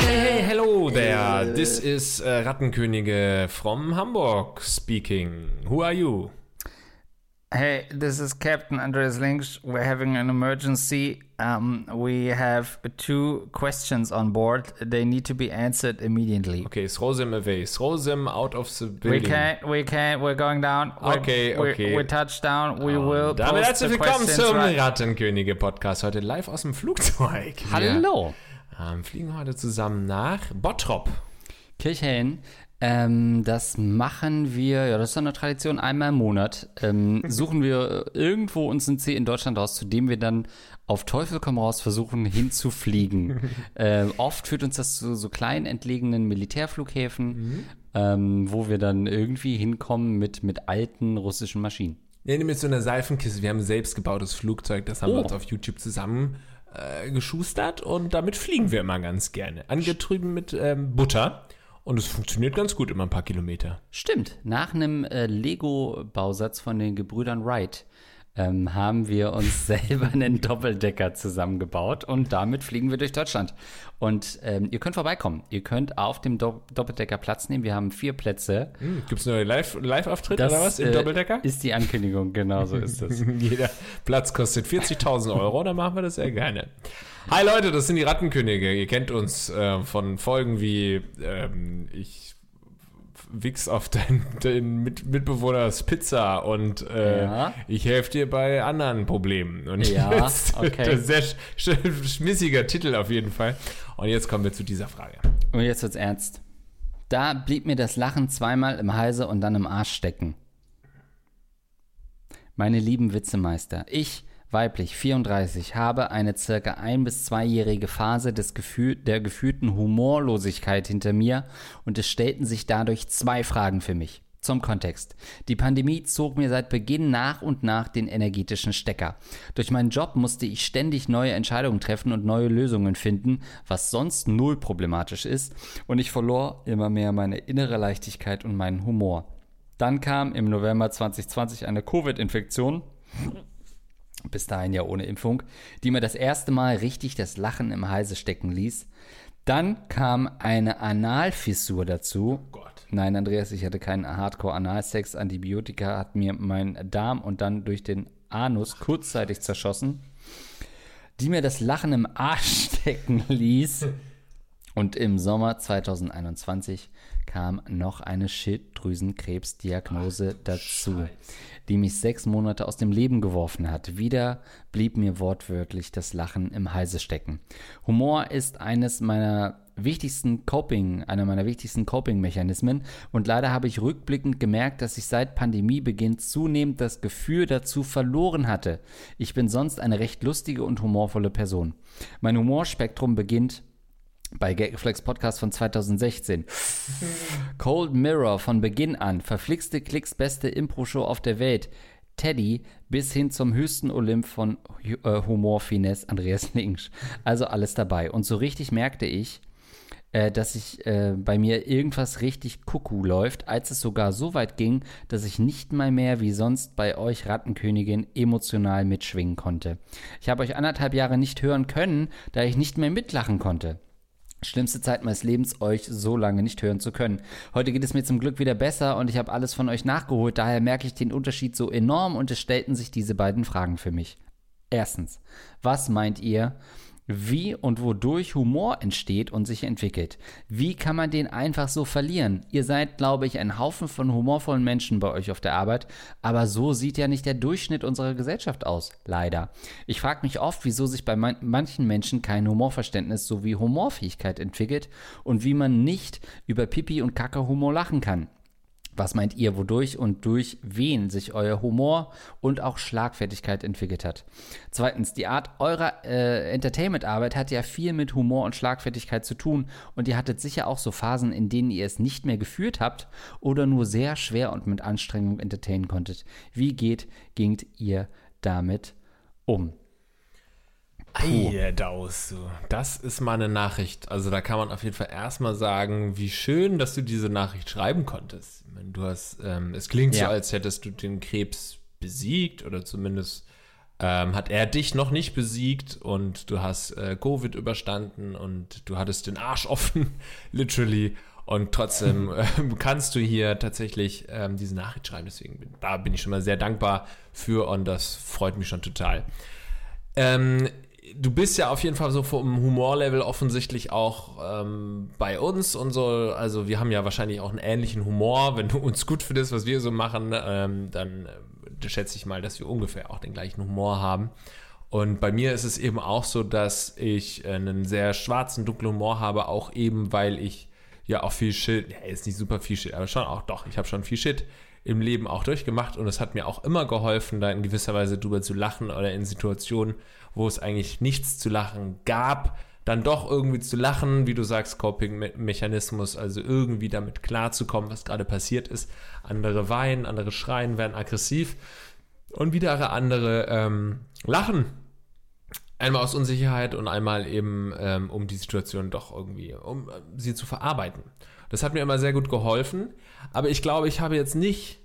Hey, hello there. This is uh, Rattenkönige from Hamburg speaking. Who are you? Hey, this is Captain Andreas Links. We're having an emergency. Um, we have two questions on board. They need to be answered immediately. Okay, throw them away. Throw them out of the We building. can't, we can't, we're going down. We're, Okay, we're, okay. We're touched down. We will Damit post herzlich the willkommen zum right- Rattenkönige Podcast. Heute live aus dem Flugzeug. Hallo. Wir ähm, fliegen heute zusammen nach Bottrop. Kirchhellen. Ähm, das machen wir, ja, das ist so eine Tradition, einmal im Monat. Ähm, suchen wir irgendwo uns ein See in Deutschland raus, zu dem wir dann auf Teufel komm raus versuchen hinzufliegen. ähm, oft führt uns das zu so kleinen entlegenen Militärflughäfen, ähm, wo wir dann irgendwie hinkommen mit, mit alten russischen Maschinen. Nee, mit so einer Seifenkiste. Wir haben ein selbstgebautes Flugzeug, das haben wir Oh. uns auf YouTube zusammen äh, geschustert und damit fliegen wir immer ganz gerne. Angetrieben mit ähm, Butter. Und es funktioniert ganz gut, immer ein paar Kilometer. Stimmt, nach einem äh, Lego-Bausatz von den Gebrüdern Wright ähm, haben wir uns selber einen Doppeldecker zusammengebaut und damit fliegen wir durch Deutschland. Und ähm, ihr könnt vorbeikommen. Ihr könnt auf dem Do Doppeldecker Platz nehmen. Wir haben vier Plätze. Hm, Gibt es neue Live- Live-Auftritt oder was im äh, Doppeldecker? Ist die Ankündigung, genau so ist es. Jeder Platz kostet 40.000 Euro, dann machen wir das sehr gerne. Hi Leute, das sind die Rattenkönige. Ihr kennt uns äh, von Folgen wie ähm, ich wichs auf deinen, deinen Mit Mitbewohners Pizza und äh, Ja. ich helfe dir bei anderen Problemen. Und Ja, jetzt, okay. das ist sehr sch sch schmissiger Titel auf jeden Fall. Und jetzt kommen wir zu dieser Frage. Und jetzt wird's ernst. Da blieb mir das Lachen zweimal im Halse und dann im Arsch stecken. Meine lieben Witzemeister, ich, weiblich 34, habe eine circa ein- bis zweijährige Phase des Gefühl, der gefühlten Humorlosigkeit hinter mir und es stellten sich dadurch zwei Fragen für mich. Zum Kontext. Die Pandemie zog mir seit Beginn nach und nach den energetischen Stecker. Durch meinen Job musste ich ständig neue Entscheidungen treffen und neue Lösungen finden, was sonst null problematisch ist, und ich verlor immer mehr meine innere Leichtigkeit und meinen Humor. Dann kam im November 2020 eine Covid-Infektion, bis dahin ja ohne Impfung, die mir das erste Mal richtig das Lachen im Halse stecken ließ. Dann kam eine Analfissur dazu. Gott. Nein, Andreas, ich hatte keinen Hardcore-Analsex. Antibiotika hat mir mein Darm und dann durch den Anus kurzzeitig zerschossen, die mir das Lachen im Arsch stecken ließ. Und im Sommer 2021 kam noch eine Schilddrüsenkrebsdiagnose dazu, die mich sechs Monate aus dem Leben geworfen hat. Wieder blieb mir wortwörtlich das Lachen im Halse stecken. Humor ist eines meiner wichtigsten Coping, einer meiner wichtigsten Coping-Mechanismen und leider habe ich rückblickend gemerkt, dass ich seit Pandemiebeginn zunehmend das Gefühl dazu verloren hatte. Ich bin sonst eine recht lustige und humorvolle Person. Mein Humorspektrum beginnt bei Gagflex Podcast von 2016. Cold Mirror von Beginn an, verflixte Klicks beste Impro-Show auf der Welt. Teddy bis hin zum höchsten Olymp von äh, Humor-Finesse Andreas Linksch. Also alles dabei. Und so richtig merkte ich, äh, dass ich äh, bei mir irgendwas richtig Kuckuck läuft, als es sogar so weit ging, dass ich nicht mal mehr wie sonst bei euch Rattenkönigin emotional mitschwingen konnte. Ich habe euch anderthalb Jahre nicht hören können, da ich nicht mehr mitlachen konnte. Schlimmste Zeit meines Lebens, euch so lange nicht hören zu können. Heute geht es mir zum Glück wieder besser und ich habe alles von euch nachgeholt, daher merke ich den Unterschied so enorm und es stellten sich diese beiden Fragen für mich. Erstens, was meint ihr, wie und wodurch Humor entsteht und sich entwickelt? Wie kann man den einfach so verlieren? Ihr seid, glaube ich, ein Haufen von humorvollen Menschen bei euch auf der Arbeit, aber so sieht ja nicht der Durchschnitt unserer Gesellschaft aus, leider. Ich frage mich oft, wieso sich bei man manchen Menschen kein Humorverständnis sowie Humorfähigkeit entwickelt und wie man nicht über Pipi und Kacke Humor lachen kann. Was meint ihr, wodurch und durch wen sich euer Humor und auch Schlagfertigkeit entwickelt hat? Zweitens, die Art eurer äh, Entertainment-Arbeit hat ja viel mit Humor und Schlagfertigkeit zu tun und ihr hattet sicher auch so Phasen, in denen ihr es nicht mehr geführt habt oder nur sehr schwer und mit Anstrengung entertainen konntet. Wie geht, gingt ihr damit um? Eidaus, du. Das ist mal eine Nachricht. Also da kann man auf jeden Fall erstmal sagen, wie schön, dass du diese Nachricht schreiben konntest. Meine, du hast, ähm, es klingt ja. so, als hättest du den Krebs besiegt oder zumindest ähm, hat er dich noch nicht besiegt und du hast äh, Covid überstanden und du hattest den Arsch offen, literally. Und trotzdem äh, kannst du hier tatsächlich ähm, diese Nachricht schreiben. Deswegen bin, da bin ich schon mal sehr dankbar für und das freut mich schon total. Ähm, du bist ja auf jeden Fall so vom Humorlevel offensichtlich auch ähm, bei uns und so. Also wir haben ja wahrscheinlich auch einen ähnlichen Humor. Wenn du uns gut findest, was wir so machen, ähm, dann äh, schätze ich mal, dass wir ungefähr auch den gleichen Humor haben. Und bei mir ist es eben auch so, dass ich einen sehr schwarzen, dunklen Humor habe, auch eben, weil ich ja auch viel Shit, ja, ist nicht super viel Shit, aber schon auch doch, ich habe schon viel Shit im Leben auch durchgemacht und es hat mir auch immer geholfen, da in gewisser Weise drüber zu lachen oder in Situationen, wo es eigentlich nichts zu lachen gab, dann doch irgendwie zu lachen, wie du sagst, Coping-Mechanismus, also irgendwie damit klarzukommen, was gerade passiert ist. Andere weinen, andere schreien, werden aggressiv und wieder andere ähm, lachen Einmal aus Unsicherheit und einmal eben, ähm, um die Situation doch irgendwie, um äh, sie zu verarbeiten. Das hat mir immer sehr gut geholfen. Aber ich glaube, ich habe jetzt nicht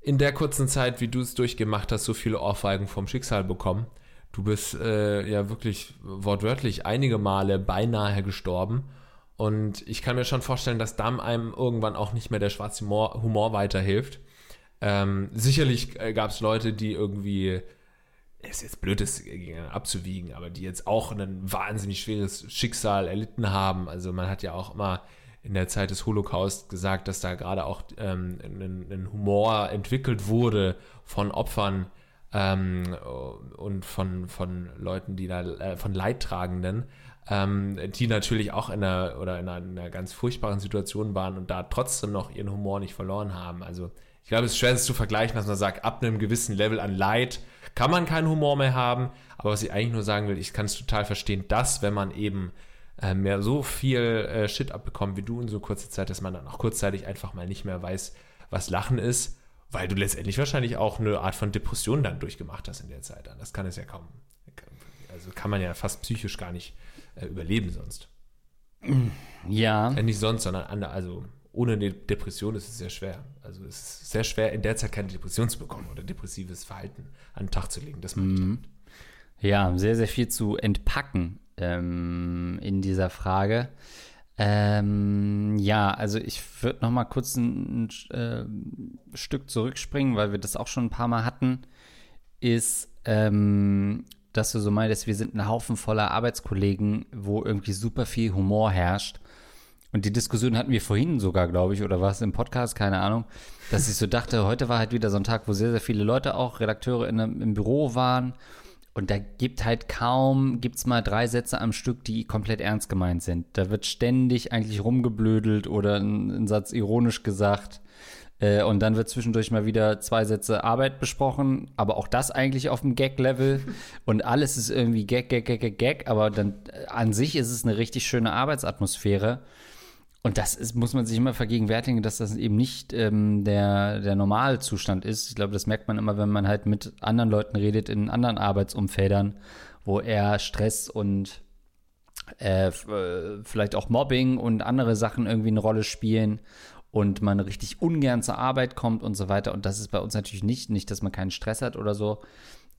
in der kurzen Zeit, wie du es durchgemacht hast, so viele Ohrfeigen vom Schicksal bekommen. Du bist äh, ja wirklich wortwörtlich einige Male beinahe gestorben. Und ich kann mir schon vorstellen, dass dann einem irgendwann auch nicht mehr der schwarze Humor, Humor weiterhilft. Ähm, sicherlich äh, gab es Leute, die irgendwie ist jetzt blöd, das abzuwiegen, aber die jetzt auch ein wahnsinnig schweres Schicksal erlitten haben. Also man hat ja auch immer in der Zeit des Holocaust gesagt, dass da gerade auch ähm, ein, ein, Humor entwickelt wurde von Opfern ähm, und von, von Leuten, die da, äh, von Leidtragenden, ähm, die natürlich auch in einer oder in einer, in einer ganz furchtbaren Situation waren und da trotzdem noch ihren Humor nicht verloren haben. Also ich glaube, es ist schwer, es zu vergleichen, dass man sagt, ab einem gewissen Level an Leid kann man keinen Humor mehr haben. Aber was ich eigentlich nur sagen will, ich kann es total verstehen, dass, wenn man eben äh, mehr so viel äh, Shit abbekommt wie du in so kurzer Zeit, dass man dann auch kurzzeitig einfach mal nicht mehr weiß, was Lachen ist, weil du letztendlich wahrscheinlich auch eine Art von Depression dann durchgemacht hast in der Zeit. Das kann es ja kaum. Also kann man ja fast psychisch gar nicht äh, überleben sonst. Ja. Äh, nicht sonst, sondern an, also ohne eine Depression ist es sehr schwer. Also es ist sehr schwer, in der Zeit keine Depression zu bekommen oder depressives Verhalten an den Tag zu legen. Das mhm. Ja, sehr, sehr viel zu entpacken ähm, in dieser Frage. Ähm, ja, also ich würde noch mal kurz ein, ein äh, Stück zurückspringen, weil wir das auch schon ein paar Mal hatten, ist, ähm, dass du so meinst, wir sind ein Haufen voller Arbeitskollegen, wo irgendwie super viel Humor herrscht und die Diskussion hatten wir vorhin sogar, glaube ich, oder war es im Podcast, keine Ahnung, dass ich so dachte, heute war halt wieder so ein Tag, wo sehr, sehr viele Leute auch, Redakteure in, im Büro waren. Und da gibt halt kaum, gibt es mal drei Sätze am Stück, die komplett ernst gemeint sind. Da wird ständig eigentlich rumgeblödelt oder ein, ein Satz ironisch gesagt. Äh, und dann wird zwischendurch mal wieder zwei Sätze Arbeit besprochen, aber auch das eigentlich auf dem Gag-Level. Und alles ist irgendwie Gag, Gag, Gag, Gag, Gag. Aber dann äh, an sich ist es eine richtig schöne Arbeitsatmosphäre. Und das ist, muss man sich immer vergegenwärtigen, dass das eben nicht ähm, der, der Normalzustand ist. Ich glaube, das merkt man immer, wenn man halt mit anderen Leuten redet in anderen Arbeitsumfeldern, wo eher Stress und äh, äh, vielleicht auch Mobbing und andere Sachen irgendwie eine Rolle spielen und man richtig ungern zur Arbeit kommt und so weiter. Und das ist bei uns natürlich nicht, nicht, dass man keinen Stress hat oder so,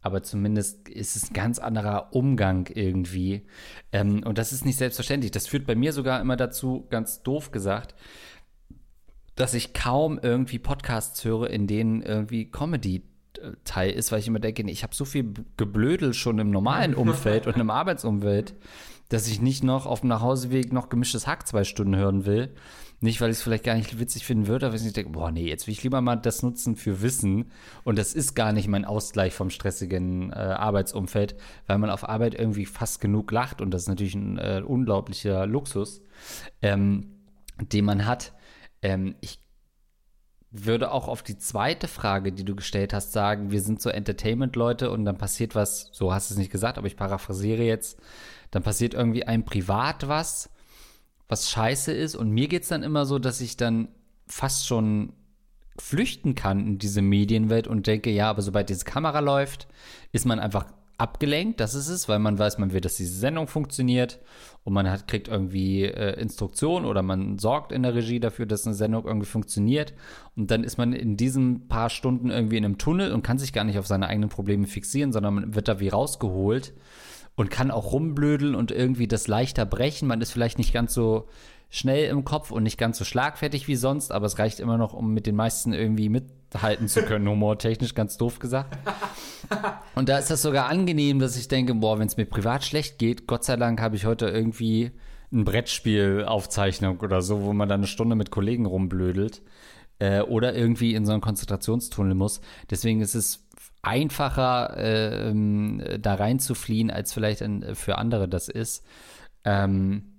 aber zumindest ist es ein ganz anderer Umgang irgendwie. Ähm, und das ist nicht selbstverständlich. Das führt bei mir sogar immer dazu, ganz doof gesagt, dass ich kaum irgendwie Podcasts höre, in denen irgendwie Comedy Teil ist, weil ich immer denke, ich habe so viel Geblödel schon im normalen Umfeld und im Arbeitsumfeld, dass ich nicht noch auf dem Nachhauseweg noch gemischtes Hack zwei Stunden hören will. Nicht, weil ich es vielleicht gar nicht witzig finden würde, aber ich denke, boah, nee, jetzt will ich lieber mal das nutzen für Wissen. Und das ist gar nicht mein Ausgleich vom stressigen äh, Arbeitsumfeld, weil man auf Arbeit irgendwie fast genug lacht. Und das ist natürlich ein äh, unglaublicher Luxus, ähm, den man hat. Ähm, ich würde auch auf die zweite Frage, die du gestellt hast, sagen, wir sind so Entertainment-Leute und dann passiert was, so hast du es nicht gesagt, aber ich paraphrasiere jetzt, dann passiert irgendwie einem privat was was scheiße ist. Und mir geht es dann immer so, dass ich dann fast schon flüchten kann in diese Medienwelt und denke, ja, aber sobald diese Kamera läuft, ist man einfach abgelenkt, das ist es, weil man weiß, man will, dass diese Sendung funktioniert und man hat, kriegt irgendwie äh, Instruktionen oder man sorgt in der Regie dafür, dass eine Sendung irgendwie funktioniert. Und dann ist man in diesen paar Stunden irgendwie in einem Tunnel und kann sich gar nicht auf seine eigenen Probleme fixieren, sondern man wird da wie rausgeholt und kann auch rumblödeln und irgendwie das leichter brechen. Man ist vielleicht nicht ganz so schnell im Kopf und nicht ganz so schlagfertig wie sonst, aber es reicht immer noch, um mit den meisten irgendwie mithalten zu können, humortechnisch, ganz doof gesagt. Und da ist das sogar angenehm, dass ich denke, boah, wenn es mir privat schlecht geht, Gott sei Dank habe ich heute irgendwie ein Brettspielaufzeichnung oder so, wo man dann eine Stunde mit Kollegen rumblödelt äh, oder irgendwie in so einen Konzentrationstunnel muss. Deswegen ist es einfacher, äh, da reinzufliehen, als vielleicht in, für andere das ist. Ähm,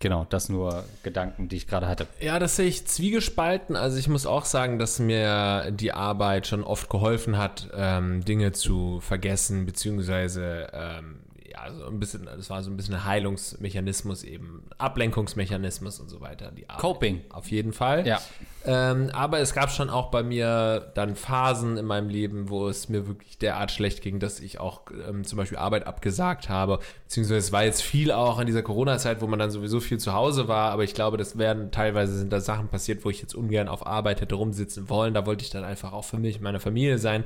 Genau, das nur Gedanken, die ich gerade hatte. Ja, das sehe ich zwiegespalten. Also ich muss auch sagen, dass mir die Arbeit schon oft geholfen hat, ähm, Dinge zu vergessen, beziehungsweise ähm, ja, so ein bisschen, das war so ein bisschen ein Heilungsmechanismus eben, Ablenkungsmechanismus und so weiter. Die Arbeit. Coping. Auf jeden Fall. Ja. Ähm, aber es gab schon auch bei mir dann Phasen in meinem Leben, wo es mir wirklich derart schlecht ging, dass ich auch ähm, zum Beispiel Arbeit abgesagt habe. Beziehungsweise es war jetzt viel auch in dieser Corona-Zeit, wo man dann sowieso viel zu Hause war. Aber ich glaube, das werden teilweise sind da Sachen passiert, wo ich jetzt ungern auf Arbeit hätte rumsitzen wollen. Da wollte ich dann einfach auch für mich, meine Familie sein.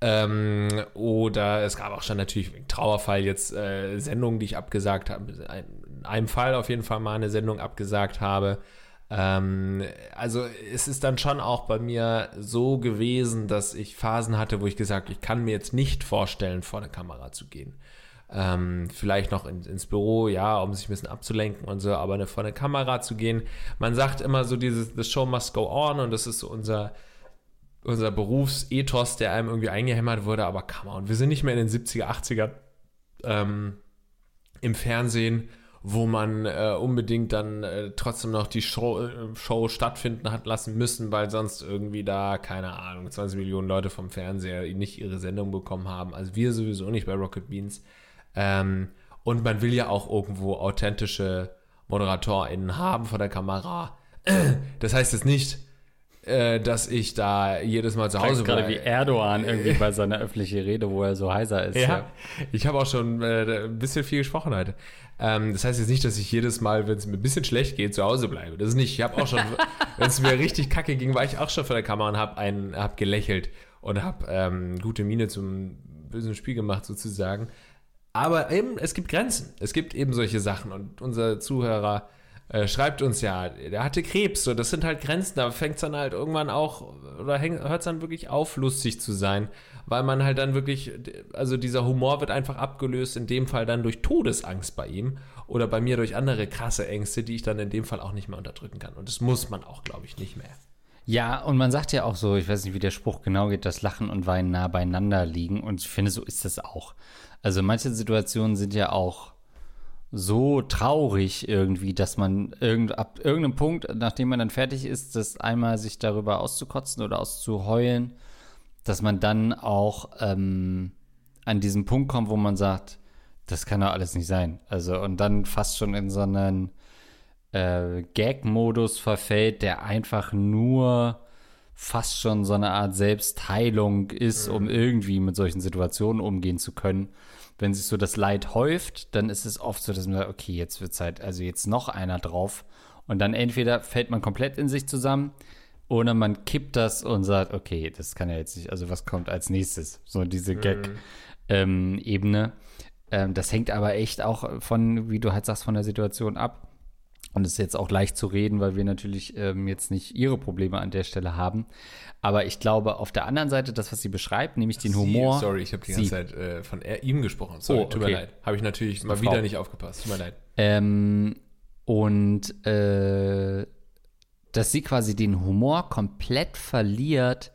Ähm, oder es gab auch schon natürlich wegen Trauerfall jetzt äh, Sendungen, die ich abgesagt habe. In einem Fall auf jeden Fall mal eine Sendung abgesagt habe. Ähm, also es ist dann schon auch bei mir so gewesen, dass ich Phasen hatte, wo ich gesagt, ich kann mir jetzt nicht vorstellen, vor eine Kamera zu gehen. Ähm, vielleicht noch in, ins Büro, ja, um sich ein bisschen abzulenken und so, aber eine, vor eine Kamera zu gehen. Man sagt immer so dieses, the show must go on und das ist so unser unser Berufsethos, der einem irgendwie eingehämmert wurde, aber come on, wir sind nicht mehr in den 70er, 80er ähm, im Fernsehen, wo man äh, unbedingt dann äh, trotzdem noch die Show, äh, Show stattfinden hat lassen müssen, weil sonst irgendwie da, keine Ahnung, 20 Millionen Leute vom Fernseher nicht ihre Sendung bekommen haben. Also wir sowieso nicht bei Rocket Beans. Ähm, und man will ja auch irgendwo authentische ModeratorInnen haben vor der Kamera. Das heißt jetzt nicht, äh, dass ich da jedes Mal zu Hause war. gerade wie Erdogan irgendwie bei seiner öffentlichen Rede, wo er so heiser ist. Ja, ja. ich habe auch schon äh, ein bisschen viel gesprochen heute. Ähm, das heißt jetzt nicht, dass ich jedes Mal, wenn es mir ein bisschen schlecht geht, zu Hause bleibe. Das ist nicht. Ich habe auch schon, wenn es mir richtig kacke ging, war ich auch schon vor der Kamera und habe hab gelächelt und habe ähm, gute Miene zum bösen Spiel gemacht sozusagen. Aber eben, es gibt Grenzen. Es gibt eben solche Sachen und unser Zuhörer äh, schreibt uns ja, der hatte Krebs, so das sind halt Grenzen, da fängt es dann halt irgendwann auch, oder hört es dann wirklich auf, lustig zu sein, weil man halt dann wirklich, also dieser Humor wird einfach abgelöst, in dem Fall dann durch Todesangst bei ihm oder bei mir durch andere krasse Ängste, die ich dann in dem Fall auch nicht mehr unterdrücken kann. Und das muss man auch, glaube ich, nicht mehr. Ja, und man sagt ja auch so, ich weiß nicht, wie der Spruch genau geht, dass Lachen und Weinen nah beieinander liegen. Und ich finde, so ist das auch. Also manche Situationen sind ja auch so traurig irgendwie, dass man irgend, ab irgendeinem Punkt, nachdem man dann fertig ist, das einmal sich darüber auszukotzen oder auszuheulen, dass man dann auch ähm, an diesen Punkt kommt, wo man sagt, das kann doch alles nicht sein. Also und dann fast schon in so einen äh, Gag-Modus verfällt, der einfach nur fast schon so eine Art Selbstheilung ist, um mhm. irgendwie mit solchen Situationen umgehen zu können wenn sich so das Leid häuft, dann ist es oft so, dass man sagt, okay, jetzt wird halt, also jetzt noch einer drauf. Und dann entweder fällt man komplett in sich zusammen oder man kippt das und sagt, okay, das kann ja jetzt nicht, also was kommt als nächstes? So diese mhm. Gag-Ebene. Ähm, ähm, das hängt aber echt auch von, wie du halt sagst, von der Situation ab. Und es ist jetzt auch leicht zu reden, weil wir natürlich ähm, jetzt nicht ihre Probleme an der Stelle haben. Aber ich glaube, auf der anderen Seite, das, was sie beschreibt, nämlich den Humor. sorry, ich habe die ganze Zeit äh, von er, ihm gesprochen. Sorry, oh, okay. tut mir leid. Habe ich natürlich mal wieder nicht aufgepasst. Tut mir leid. Ähm, und äh, dass sie quasi den Humor komplett verliert,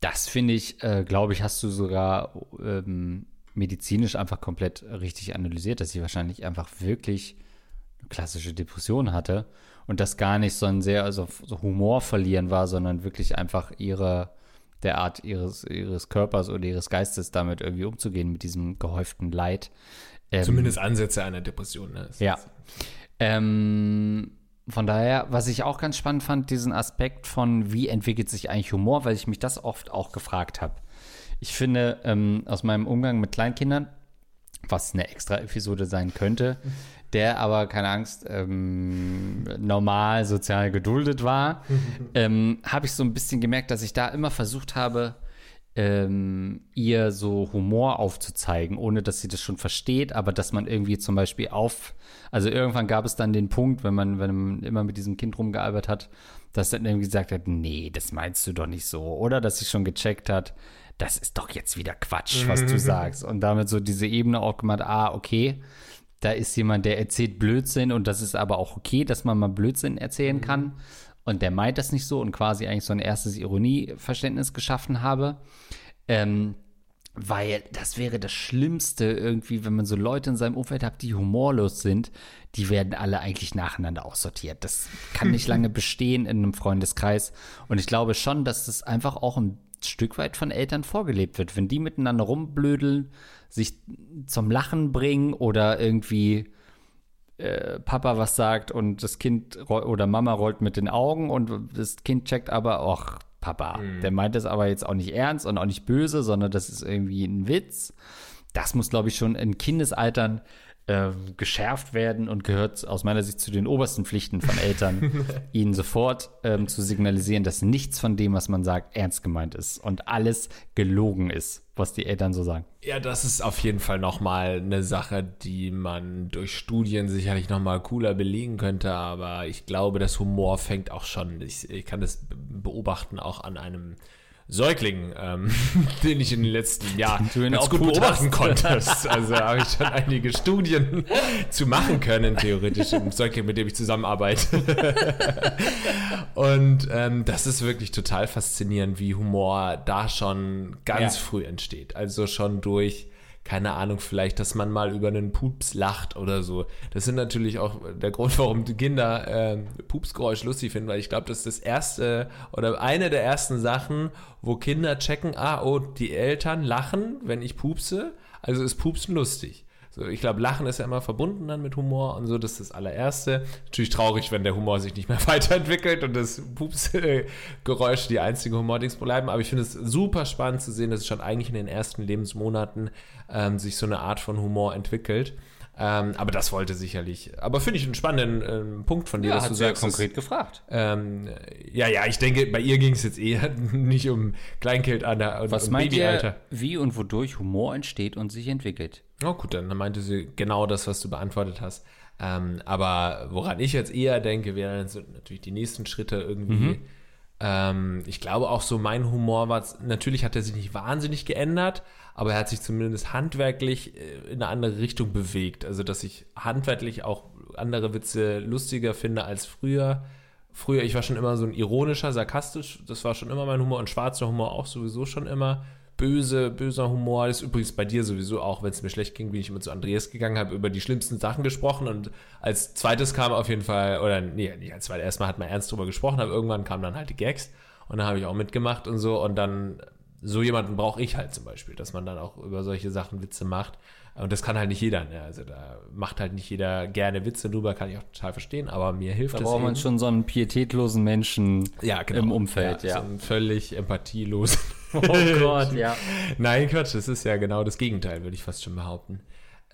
das finde ich, äh, glaube ich, hast du sogar ähm, medizinisch einfach komplett richtig analysiert, dass sie wahrscheinlich einfach wirklich klassische Depression hatte und das gar nicht so ein sehr also so Humor verlieren war, sondern wirklich einfach ihre der Art ihres ihres Körpers oder ihres Geistes damit irgendwie umzugehen mit diesem gehäuften Leid. Ähm, Zumindest Ansätze einer Depression. Ne? Ja. Ähm, von daher, was ich auch ganz spannend fand, diesen Aspekt von, wie entwickelt sich eigentlich Humor, weil ich mich das oft auch gefragt habe Ich finde, ähm, aus meinem Umgang mit Kleinkindern, was eine extra Episode sein könnte, der aber, keine Angst, ähm, normal sozial geduldet war, ähm, habe ich so ein bisschen gemerkt, dass ich da immer versucht habe, ähm, ihr so Humor aufzuzeigen, ohne dass sie das schon versteht, aber dass man irgendwie zum Beispiel auf, also irgendwann gab es dann den Punkt, wenn man, wenn man immer mit diesem Kind rumgearbeitet hat, dass dann irgendwie gesagt hat, nee, das meinst du doch nicht so, oder dass sie schon gecheckt hat, das ist doch jetzt wieder Quatsch, was du sagst, und damit so diese Ebene auch gemacht, ah, okay, da ist jemand, der erzählt Blödsinn und das ist aber auch okay, dass man mal Blödsinn erzählen kann. Und der meint das nicht so und quasi eigentlich so ein erstes Ironieverständnis geschaffen habe. Ähm, weil das wäre das Schlimmste irgendwie, wenn man so Leute in seinem Umfeld hat, die humorlos sind, die werden alle eigentlich nacheinander aussortiert. Das kann nicht lange bestehen in einem Freundeskreis. Und ich glaube schon, dass das einfach auch ein Stück weit von Eltern vorgelebt wird. Wenn die miteinander rumblödeln, sich zum Lachen bringen oder irgendwie äh, Papa was sagt und das Kind oder Mama rollt mit den Augen und das Kind checkt aber, ach, Papa, mhm. der meint es aber jetzt auch nicht ernst und auch nicht böse, sondern das ist irgendwie ein Witz. Das muss, glaube ich, schon in Kindesaltern äh, geschärft werden und gehört aus meiner Sicht zu den obersten Pflichten von Eltern, ihnen sofort ähm, zu signalisieren, dass nichts von dem, was man sagt, ernst gemeint ist und alles gelogen ist, was die Eltern so sagen. Ja, das ist auf jeden Fall nochmal eine Sache, die man durch Studien sicherlich nochmal cooler belegen könnte, aber ich glaube, das Humor fängt auch schon, ich, ich kann das beobachten auch an einem Säugling, ähm, den ich in den letzten Jahren ganz gut beobachten konnte. Also habe ich schon einige Studien zu machen können, theoretisch, im Säugling, mit dem ich zusammenarbeite. Und ähm, das ist wirklich total faszinierend, wie Humor da schon ganz ja. früh entsteht. Also schon durch keine Ahnung, vielleicht, dass man mal über einen Pups lacht oder so. Das sind natürlich auch der Grund, warum die Kinder äh, Pupsgeräusch lustig finden, weil ich glaube, das ist das erste oder eine der ersten Sachen, wo Kinder checken, ah, oh, die Eltern lachen, wenn ich pupse, also ist Pupsen lustig. So, ich glaube, Lachen ist ja immer verbunden dann mit Humor und so, das ist das allererste. Natürlich traurig, wenn der Humor sich nicht mehr weiterentwickelt und das Pups-Geräusch die einzigen Humordings bleiben. Aber ich finde es super spannend zu sehen, dass es schon eigentlich in den ersten Lebensmonaten ähm, sich so eine Art von Humor entwickelt. Ähm, aber das wollte sicherlich. Aber finde ich einen spannenden ähm, Punkt von dir, ja, dass du sagst. konkret dass, gefragt. Ähm, ja, ja, ich denke, bei ihr ging es jetzt eher nicht um Kleinkind an der Was um meint Babyalter. Ihr, wie und wodurch Humor entsteht und sich entwickelt? Oh, gut, dann meinte sie genau das, was du beantwortet hast. Ähm, aber woran ich jetzt eher denke, wären natürlich die nächsten Schritte irgendwie. Mhm. Ähm, ich glaube auch so, mein Humor war, natürlich hat er sich nicht wahnsinnig geändert, aber er hat sich zumindest handwerklich äh, in eine andere Richtung bewegt. Also, dass ich handwerklich auch andere Witze lustiger finde als früher. Früher, ich war schon immer so ein ironischer, sarkastisch, das war schon immer mein Humor und schwarzer Humor auch sowieso schon immer. Böse, böser Humor, das ist übrigens bei dir sowieso auch, wenn es mir schlecht ging, bin ich immer zu Andreas gegangen, habe über die schlimmsten Sachen gesprochen und als zweites kam auf jeden Fall, oder nee, nicht als zweites, erstmal hat man ernst drüber gesprochen, aber irgendwann kamen dann halt die Gags und dann habe ich auch mitgemacht und so und dann so jemanden brauche ich halt zum Beispiel, dass man dann auch über solche Sachen Witze macht. Und das kann halt nicht jeder. Ne? Also da macht halt nicht jeder gerne Witze drüber, kann ich auch total verstehen, aber mir hilft da das. Da braucht man schon so einen pietätlosen Menschen ja, genau. im Umfeld. Ja, ja. So einen völlig empathielosen. Oh Gott, ja. Nein, Quatsch, das ist ja genau das Gegenteil, würde ich fast schon behaupten.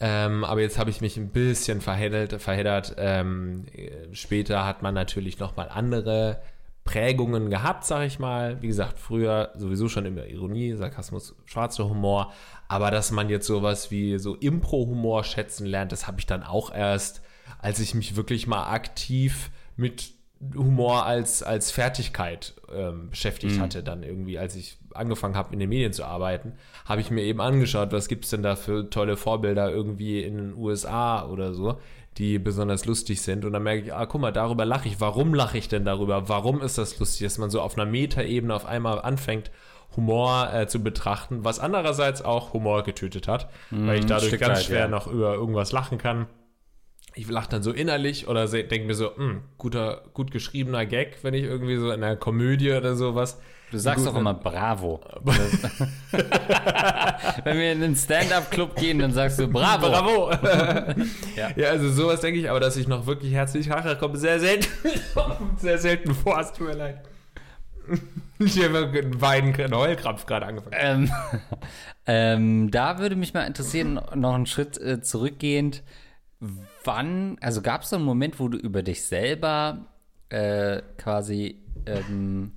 Ähm, aber jetzt habe ich mich ein bisschen verheddert. verheddert. Ähm, später hat man natürlich nochmal andere Prägungen gehabt, sag ich mal. Wie gesagt, früher sowieso schon immer Ironie, Sarkasmus, schwarzer Humor. Aber dass man jetzt sowas wie so Impro-Humor schätzen lernt, das habe ich dann auch erst, als ich mich wirklich mal aktiv mit Humor als, als Fertigkeit ähm, beschäftigt mhm. hatte, dann irgendwie, als ich angefangen habe, in den Medien zu arbeiten, habe ich mir eben angeschaut, was gibt es denn da für tolle Vorbilder irgendwie in den USA oder so, die besonders lustig sind. Und dann merke ich, ah, guck mal, darüber lache ich. Warum lache ich denn darüber? Warum ist das lustig, dass man so auf einer Metaebene auf einmal anfängt, Humor äh, zu betrachten, was andererseits auch Humor getötet hat, mm, weil ich dadurch ganz weit, schwer ja. noch über irgendwas lachen kann. Ich lache dann so innerlich oder denke mir so, mh, hm, guter, gut geschriebener Gag, wenn ich irgendwie so in einer Komödie oder sowas Du sagst doch immer Bravo. Wenn wir in den Stand-Up-Club gehen, dann sagst du Bravo. Bravo. ja. ja. also sowas denke ich, aber dass ich noch wirklich herzlich lache, kommt sehr selten, sehr selten vor. Es tut mir leid. Ich habe einen Heulkrampf gerade angefangen. Ähm, ähm, da würde mich mal interessieren, noch einen Schritt äh, zurückgehend. Wann, also gab es so einen Moment, wo du über dich selber äh, quasi ähm,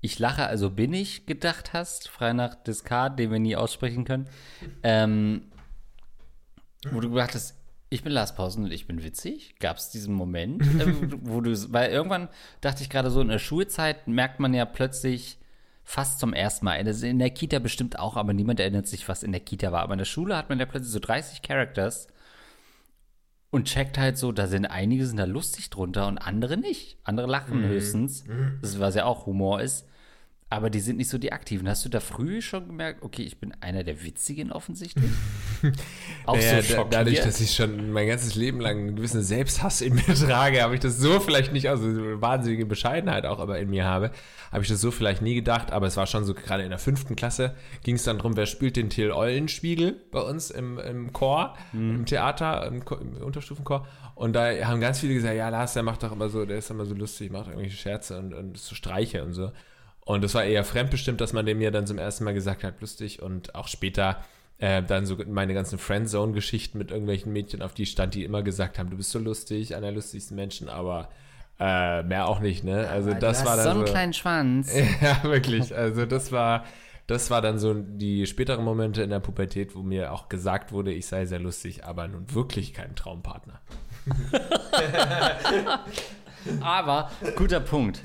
ich lache, also bin ich gedacht hast, frei nach Descartes, den wir nie aussprechen können, ähm, wo du gedacht hast, ich bin Lars Pausen und ich bin witzig. Gab es diesen Moment, äh, wo du, weil irgendwann dachte ich gerade so, in der Schulzeit merkt man ja plötzlich fast zum ersten Mal, in der Kita bestimmt auch, aber niemand erinnert sich, was in der Kita war. Aber in der Schule hat man ja plötzlich so 30 Characters und checkt halt so, da sind einige sind da lustig drunter und andere nicht. Andere lachen höchstens, das, was ja auch Humor ist. Aber die sind nicht so die Aktiven. Hast du da früh schon gemerkt, okay, ich bin einer der Witzigen offensichtlich? Auch naja, so da, dadurch, dass ich schon mein ganzes Leben lang einen gewissen Selbsthass in mir trage, habe ich das so vielleicht nicht, also wahnsinnige Bescheidenheit auch aber in mir habe, habe ich das so vielleicht nie gedacht. Aber es war schon so, gerade in der fünften Klasse ging es dann darum, wer spielt den Till Eulenspiegel bei uns im, im Chor, mhm. im Theater, im, im Unterstufenchor. Und da haben ganz viele gesagt, ja, Lars, der macht doch immer so, der ist immer so lustig, macht irgendwelche Scherze und, und so Streiche und so. Und es war eher fremdbestimmt, dass man dem mir dann zum ersten Mal gesagt hat, lustig. Und auch später äh, dann so meine ganzen Friendzone-Geschichten mit irgendwelchen Mädchen, auf die stand, die immer gesagt haben, du bist so lustig, einer der lustigsten Menschen, aber äh, mehr auch nicht, ne? Also aber das war dann so einen so, kleinen Schwanz. ja, wirklich. Also das war, das war dann so die späteren Momente in der Pubertät, wo mir auch gesagt wurde, ich sei sehr lustig, aber nun wirklich kein Traumpartner. aber guter Punkt.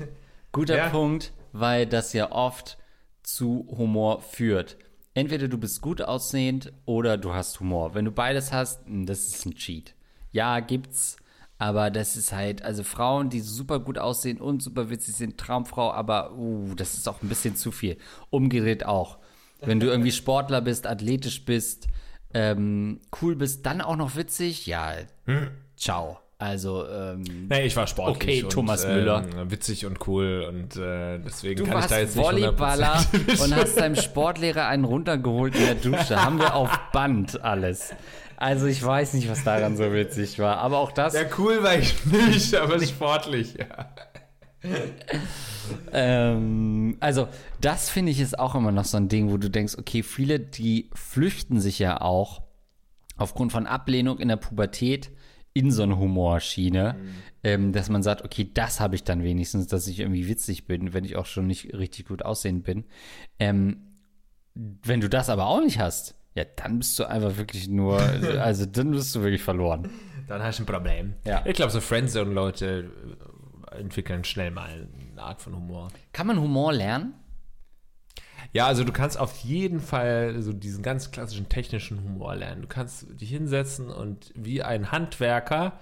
Guter ja. Punkt weil das ja oft zu Humor führt. Entweder du bist gut aussehend oder du hast Humor. Wenn du beides hast, hm, das ist ein Cheat. Ja, gibt's, aber das ist halt, also Frauen, die super gut aussehen und super witzig sind, Traumfrau, aber uh, das ist auch ein bisschen zu viel. Umgedreht auch. Wenn du irgendwie Sportler bist, athletisch bist, ähm, cool bist, dann auch noch witzig, ja, hm. ciao. Also, ähm, nee, ich war sportlich. Okay, und, Thomas Müller. Ähm, witzig und cool und äh, deswegen du kann ich da jetzt nicht Volleyballer und hast deinem Sportlehrer einen runtergeholt in der Dusche. Haben wir auf Band alles. Also ich weiß nicht, was daran so witzig war, aber auch das. Ja, cool war ich nicht, aber sportlich, ja. ähm, also das finde ich ist auch immer noch so ein Ding, wo du denkst, okay, viele, die flüchten sich ja auch aufgrund von Ablehnung in der Pubertät in so eine Humorschiene, mhm. ähm, dass man sagt, okay, das habe ich dann wenigstens, dass ich irgendwie witzig bin, wenn ich auch schon nicht richtig gut aussehend bin. Ähm, wenn du das aber auch nicht hast, ja, dann bist du einfach wirklich nur, also dann bist du wirklich verloren. Dann hast du ein Problem. Ja. Ich glaube, so Friendzone-Leute entwickeln schnell mal eine Art von Humor. Kann man Humor lernen? Ja, also du kannst auf jeden Fall so diesen ganz klassischen technischen Humor lernen. Du kannst dich hinsetzen und wie ein Handwerker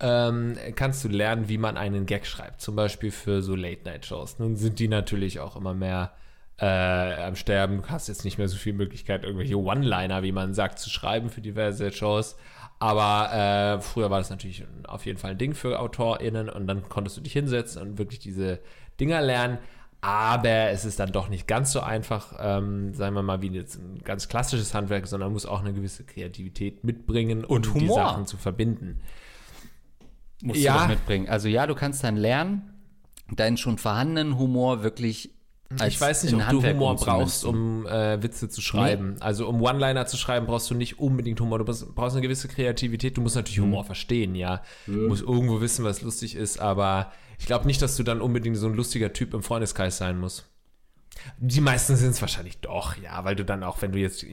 ähm, kannst du lernen, wie man einen Gag schreibt. Zum Beispiel für so Late-Night-Shows. Nun sind die natürlich auch immer mehr äh, am Sterben. Du hast jetzt nicht mehr so viel Möglichkeit, irgendwelche One-Liner, wie man sagt, zu schreiben für diverse Shows. Aber äh, früher war das natürlich auf jeden Fall ein Ding für AutorInnen und dann konntest du dich hinsetzen und wirklich diese Dinger lernen aber es ist dann doch nicht ganz so einfach, ähm, sagen wir mal, wie jetzt ein ganz klassisches Handwerk, sondern muss auch eine gewisse Kreativität mitbringen, und um Humor. die Sachen zu verbinden. Musst ja. du das mitbringen. Also ja, du kannst dann lernen, deinen schon vorhandenen Humor wirklich ich weiß nicht, ob du Humor brauchst, um äh, Witze zu schreiben. Nee. Also um One-Liner zu schreiben, brauchst du nicht unbedingt Humor. Du brauchst, brauchst eine gewisse Kreativität. Du musst natürlich mhm. Humor verstehen, ja. Mhm. Du musst irgendwo wissen, was lustig ist, aber ich glaube nicht, dass du dann unbedingt so ein lustiger Typ im Freundeskreis sein musst. Die meisten sind es wahrscheinlich doch, ja, weil du dann auch, wenn du jetzt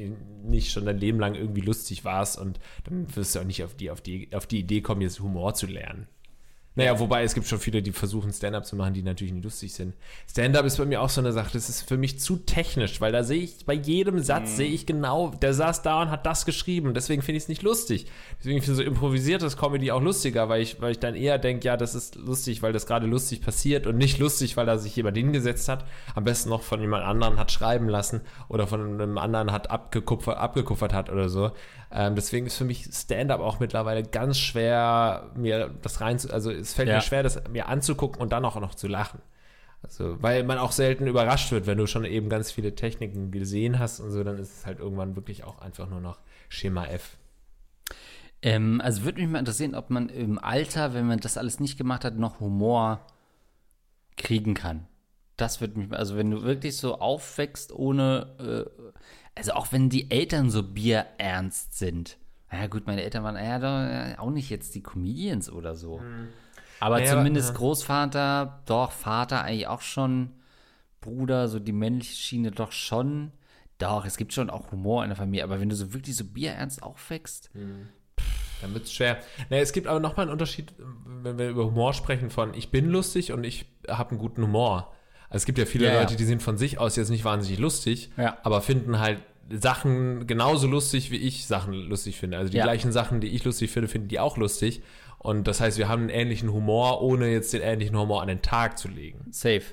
nicht schon dein Leben lang irgendwie lustig warst und dann wirst du auch nicht auf die, auf die, auf die Idee kommen, jetzt Humor zu lernen. Naja, wobei es gibt schon viele, die versuchen, Stand-up zu machen, die natürlich nicht lustig sind. Stand-up ist bei mir auch so eine Sache, das ist für mich zu technisch, weil da sehe ich, bei jedem Satz mm. sehe ich genau, der saß da und hat das geschrieben. Deswegen finde ich es nicht lustig. Deswegen finde ich so improvisiertes Comedy auch lustiger, weil ich, weil ich dann eher denke, ja, das ist lustig, weil das gerade lustig passiert und nicht lustig, weil da sich jemand hingesetzt hat. Am besten noch von jemand anderen hat schreiben lassen oder von einem anderen hat abgekupfert, abgekuffert hat oder so. Ähm, deswegen ist für mich Stand-up auch mittlerweile ganz schwer, mir das rein zu, also es fällt ja. mir schwer, das mir anzugucken und dann auch noch zu lachen. Also, weil man auch selten überrascht wird, wenn du schon eben ganz viele Techniken gesehen hast und so, dann ist es halt irgendwann wirklich auch einfach nur noch Schema F. Ähm, also würde mich mal interessieren, ob man im Alter, wenn man das alles nicht gemacht hat, noch Humor kriegen kann Das wird mich, also wenn du wirklich so aufwächst ohne, äh, also auch wenn die Eltern so bierernst sind. Ja gut, meine Eltern waren ja, doch, auch nicht jetzt die Comedians oder so. Hm. Aber Naja, zumindest aber- Großvater, doch, Vater eigentlich auch schon, Bruder, so die männliche Schiene doch schon. Doch, es gibt schon auch Humor in der Familie, aber wenn du so wirklich so bierernst aufwächst, Dann wird es schwer. Nee, es gibt aber nochmal einen Unterschied, wenn wir über Humor sprechen, von ich bin lustig und ich habe einen guten Humor. Also es gibt ja viele Ja. Leute, die sind von sich aus jetzt nicht wahnsinnig lustig, aber finden halt Sachen genauso lustig, wie ich Sachen lustig finde. Also die gleichen Sachen, die ich lustig finde, finden die auch lustig. Und das heißt, wir haben einen ähnlichen Humor, ohne jetzt den ähnlichen Humor an den Tag zu legen. safe.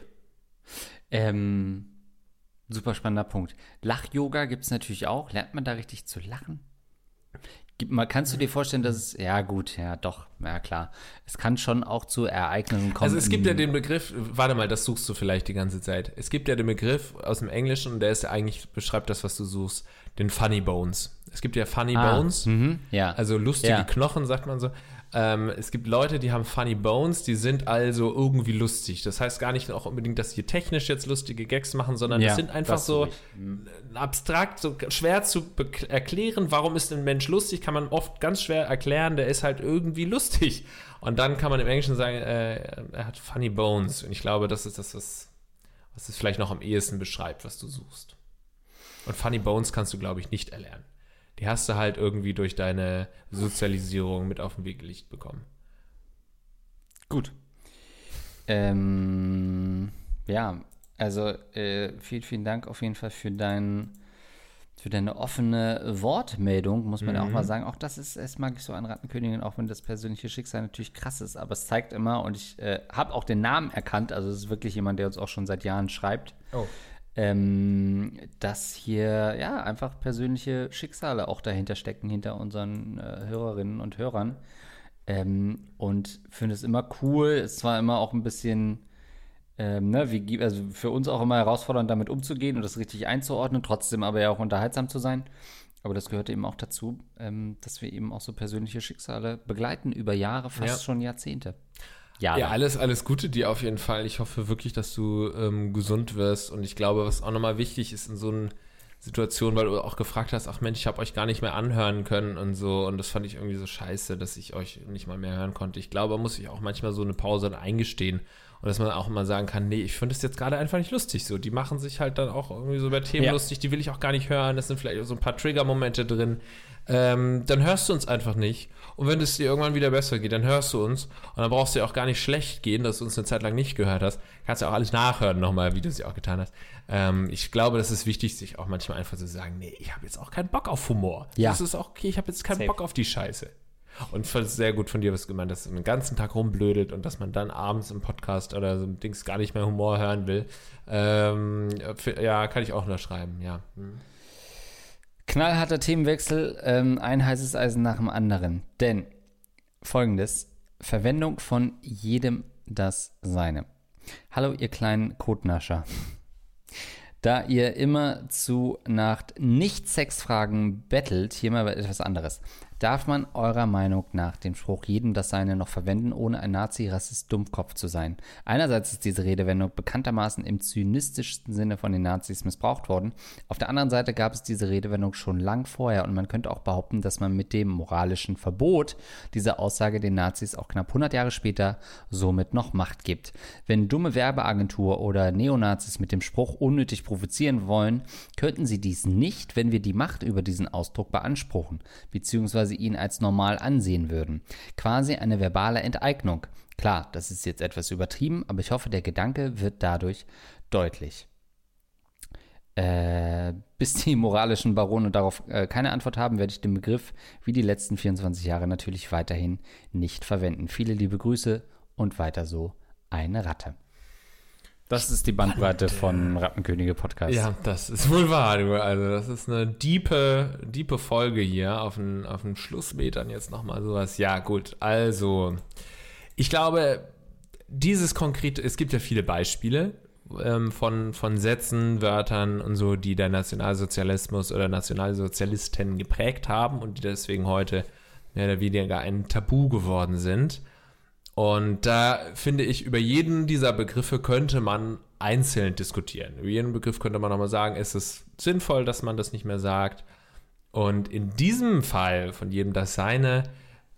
Ähm, super spannender Punkt. Lach-Yoga gibt es natürlich auch. Lernt man da richtig zu lachen? Mal, kannst du dir vorstellen, dass es, ja gut, ja doch, ja klar. Es kann schon auch zu Ereignissen kommen. Also es gibt ja den Begriff, warte mal, das suchst du vielleicht die ganze Zeit. Es gibt ja den Begriff aus dem Englischen und der ist ja eigentlich, beschreibt das, was du suchst, den Funny Bones. Es gibt ja Funny ah, Bones, Mhm, ja. also lustige Ja. Knochen, sagt man so. Ähm, es gibt Leute, die haben Funny Bones, die sind also irgendwie lustig. Das heißt gar nicht auch unbedingt, dass sie technisch jetzt lustige Gags machen, sondern Ja, das sind einfach das so ich. abstrakt, so schwer zu erklären, warum ist ein Mensch lustig, kann man oft ganz schwer erklären, der ist halt irgendwie lustig. Und dann kann man im Englischen sagen, äh, er hat funny bones. Und ich glaube, das ist das, was, was es vielleicht noch am ehesten beschreibt, was du suchst. Und funny bones kannst du, glaube ich, nicht erlernen. Die hast du halt irgendwie durch deine Sozialisierung mit auf den Weg gelegt bekommen. Gut. Ähm, ja, also äh, vielen, vielen Dank auf jeden Fall für dein, für deine offene Wortmeldung, muss man ja auch mal sagen. Auch das ist, es mag ich so an Rattenkönigin, auch wenn das persönliche Schicksal natürlich krass ist, aber es zeigt immer, und ich äh, habe auch den Namen erkannt, also es ist wirklich jemand, der uns auch schon seit Jahren schreibt, Oh. Ähm, dass hier ja einfach persönliche Schicksale auch dahinter stecken, hinter unseren äh, Hörerinnen und Hörern. Ähm, und finde es immer cool, ist zwar immer auch ein bisschen, ähm, ne, wie, also für uns auch immer herausfordernd, damit umzugehen und das richtig einzuordnen, trotzdem aber ja auch unterhaltsam zu sein. Aber das gehört eben auch dazu, ähm, dass wir eben auch so persönliche Schicksale begleiten über Jahre, fast Ja. schon Jahrzehnte. Jahre. Ja, alles, alles Gute dir auf jeden Fall. Ich hoffe wirklich, dass du ähm, gesund wirst. Und ich glaube, was auch nochmal wichtig ist in so einer Situation, weil du auch gefragt hast, ach Mensch, ich habe euch gar nicht mehr anhören können und so. Und das fand ich irgendwie so scheiße, dass ich euch nicht mal mehr hören konnte. Ich glaube, muss sich auch manchmal so eine Pause eingestehen. Und dass man auch mal sagen kann, nee, ich finde es jetzt gerade einfach nicht lustig. So, die machen sich halt dann auch irgendwie so über Themen Ja. lustig, die will ich auch gar nicht hören. Es sind vielleicht so ein paar Trigger-Momente drin. Ähm, dann hörst du uns einfach nicht. Und wenn es dir irgendwann wieder besser geht, dann hörst du uns. Und dann brauchst du ja auch gar nicht schlecht gehen, dass du uns eine Zeit lang nicht gehört hast. Kannst ja auch alles nachhören nochmal, wie du es ja auch getan hast. Ähm, ich glaube, das ist wichtig, sich auch manchmal einfach zu sagen, nee, ich habe jetzt auch keinen Bock auf Humor. Ja. Das ist auch okay, ich habe jetzt keinen Safe. Bock auf die Scheiße. Und fand es sehr gut von dir, was du gemeint hast, dass man den ganzen Tag rumblödelt und dass man dann abends im Podcast oder so im Dings gar nicht mehr Humor hören will. Ähm, ja, kann ich auch unterschreiben, ja. Hm. Knallharter Themenwechsel, ähm, ein heißes Eisen nach dem anderen. Denn folgendes: Verwendung von jedem das Seine. Hallo, ihr kleinen Kotnascher. Da ihr immer zu nach Nicht-Sex-Fragen bettelt, hier mal etwas anderes. Darf man eurer Meinung nach den Spruch jedem das Seine noch verwenden, ohne ein Nazi-Rassist-Dummkopf zu sein? Einerseits ist diese Redewendung bekanntermaßen im zynistischsten Sinne von den Nazis missbraucht worden. Auf der anderen Seite gab es diese Redewendung schon lang vorher und man könnte auch behaupten, dass man mit dem moralischen Verbot dieser Aussage den Nazis auch knapp 100 Jahre später somit noch Macht gibt. Wenn dumme Werbeagentur oder Neonazis mit dem Spruch unnötig provozieren wollen, könnten sie dies nicht, wenn wir die Macht über diesen Ausdruck beanspruchen, beziehungsweise ihn als normal ansehen würden. Quasi eine verbale Enteignung. Klar, das ist jetzt etwas übertrieben, aber ich hoffe, der Gedanke wird dadurch deutlich. Äh, bis die moralischen Barone darauf äh, keine Antwort haben, werde ich den Begriff wie die letzten 24 Jahre natürlich weiterhin nicht verwenden. Viele liebe Grüße und weiter so eine Ratte. Das ist die Bandbreite von Rattenkönige Podcast. Ja, das ist wohl wahr, du. Also, das ist eine diepe, diepe Folge hier auf den, auf den Schlussmetern jetzt nochmal sowas. Ja, gut. Also, ich glaube, dieses konkrete, es gibt ja viele Beispiele ähm, von, von Sätzen, Wörtern und so, die der Nationalsozialismus oder Nationalsozialisten geprägt haben und die deswegen heute mehr oder weniger ein Tabu geworden sind. Und da finde ich, über jeden dieser Begriffe könnte man einzeln diskutieren. Über jeden Begriff könnte man nochmal sagen, ist es sinnvoll, dass man das nicht mehr sagt. Und in diesem Fall, von jedem das seine,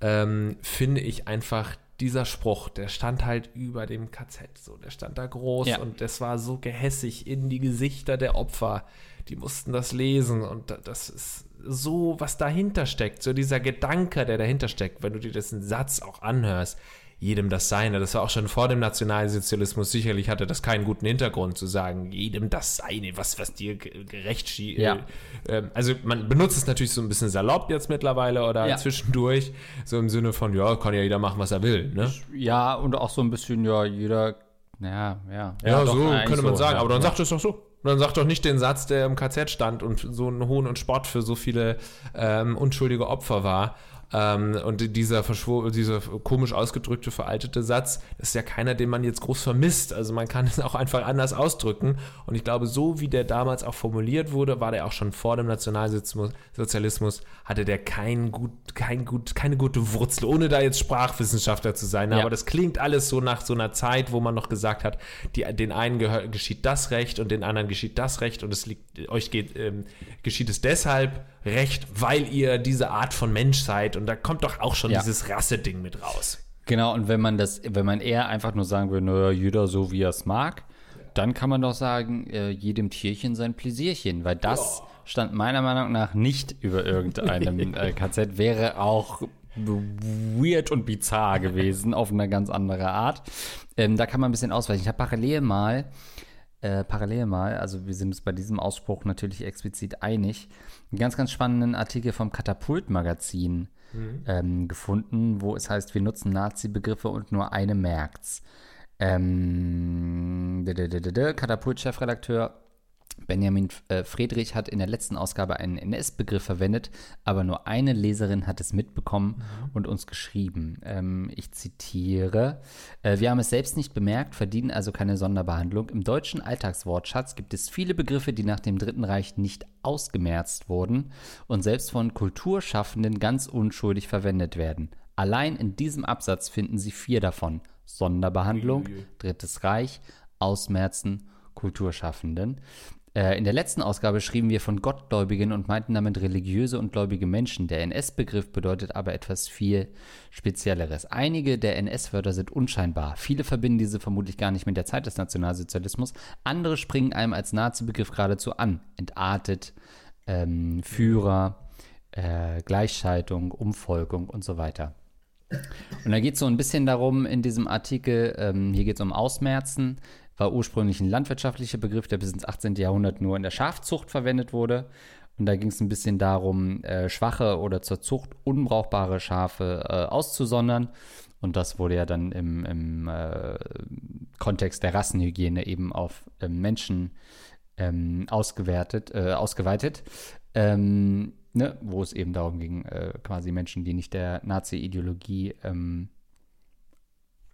ähm, finde ich einfach dieser Spruch, der stand halt über dem KZ, so, der stand da groß Ja. und das war so gehässig in die Gesichter der Opfer. Die mussten das lesen und da- das ist so, was dahinter steckt, so dieser Gedanke, der dahinter steckt, wenn du dir diesen Satz auch anhörst, jedem das Seine. Das war auch schon vor dem Nationalsozialismus. Sicherlich hatte das keinen guten Hintergrund zu sagen, jedem das Seine, was, was dir ge- gerecht schien. Ja. Ähm, also man benutzt es natürlich so ein bisschen salopp jetzt mittlerweile oder Ja. zwischendurch, so im Sinne von, ja, kann ja jeder machen, was er will. Ne? Ja, und auch so ein bisschen, ja, jeder, ja, ja. Ja, doch, so könnte man so, sagen, ja. aber dann sagt es doch so. Dann sagt doch nicht den Satz, der im KZ stand und so einen Hohn und Spott für so viele ähm, unschuldige Opfer war. Ähm, und dieser, dieser komisch ausgedrückte, veraltete Satz, ist ja keiner, den man jetzt groß vermisst. Also man kann es auch einfach anders ausdrücken. Und ich glaube, so wie der damals auch formuliert wurde, war der auch schon vor dem Nationalsozialismus, Sozialismus, hatte der kein gut, kein gut, keine gute Wurzel, ohne da jetzt Sprachwissenschaftler zu sein. Ja. Aber das klingt alles so nach so einer Zeit, wo man noch gesagt hat, die, den einen geschieht das Recht und den anderen geschieht das Recht und es liegt, euch geht, ähm, geschieht es deshalb Recht, weil ihr diese Art von Mensch seid. Und da kommt doch auch schon Ja. dieses Rasse-Ding mit raus. Genau, und wenn man das, wenn man eher einfach nur sagen würde, naja, jeder so wie er es mag, dann kann man doch sagen, äh, jedem Tierchen sein Pläsierchen, weil das stand meiner Meinung nach nicht über irgendeinem äh, KZ, wäre auch weird und bizarr gewesen, auf eine ganz andere Art. Ähm, da kann man ein bisschen ausweichen. Ich habe parallel mal, äh, parallel mal, also wir sind uns bei diesem Ausspruch natürlich explizit einig, einen ganz, ganz spannenden Artikel vom Katapult-Magazin ähm, gefunden, wo es heißt, wir nutzen Nazi-Begriffe und nur eine merkt's. Ähm, Katapult-Chefredakteur Benjamin äh, Friedrich hat in der letzten Ausgabe einen NS-Begriff verwendet, aber nur eine Leserin hat es mitbekommen und uns geschrieben. Ähm, ich zitiere: äh, Wir haben es selbst nicht bemerkt, verdienen also keine Sonderbehandlung. Im deutschen Alltagswortschatz gibt es viele Begriffe, die nach dem Dritten Reich nicht ausgemerzt wurden und selbst von Kulturschaffenden ganz unschuldig verwendet werden. Allein in diesem Absatz finden Sie vier davon: Sonderbehandlung, Drittes Reich, Ausmerzen, Kulturschaffenden. Äh, in der letzten Ausgabe schrieben wir von Gottgläubigen und meinten damit religiöse und gläubige Menschen. Der NS-Begriff bedeutet aber etwas viel Spezielleres. Einige der NS-Wörter sind unscheinbar. Viele verbinden diese vermutlich gar nicht mit der Zeit des Nationalsozialismus. Andere springen einem als Nazi-Begriff geradezu an. Entartet, ähm, Führer, äh, Gleichschaltung, Umvolkung und so weiter. Und da geht es so ein bisschen darum in diesem Artikel, ähm, hier geht es um Ausmerzen, war ursprünglich ein landwirtschaftlicher Begriff, der bis ins 18. Jahrhundert nur in der Schafzucht verwendet wurde. Und da ging es ein bisschen darum, äh, schwache oder zur Zucht unbrauchbare Schafe äh, auszusondern. Und das wurde ja dann im, im äh, Kontext der Rassenhygiene eben auf äh, Menschen ähm, ausgewertet, äh, ausgeweitet. Ähm, ne, wo es eben darum ging, äh, quasi Menschen, die nicht der Nazi-Ideologie ähm,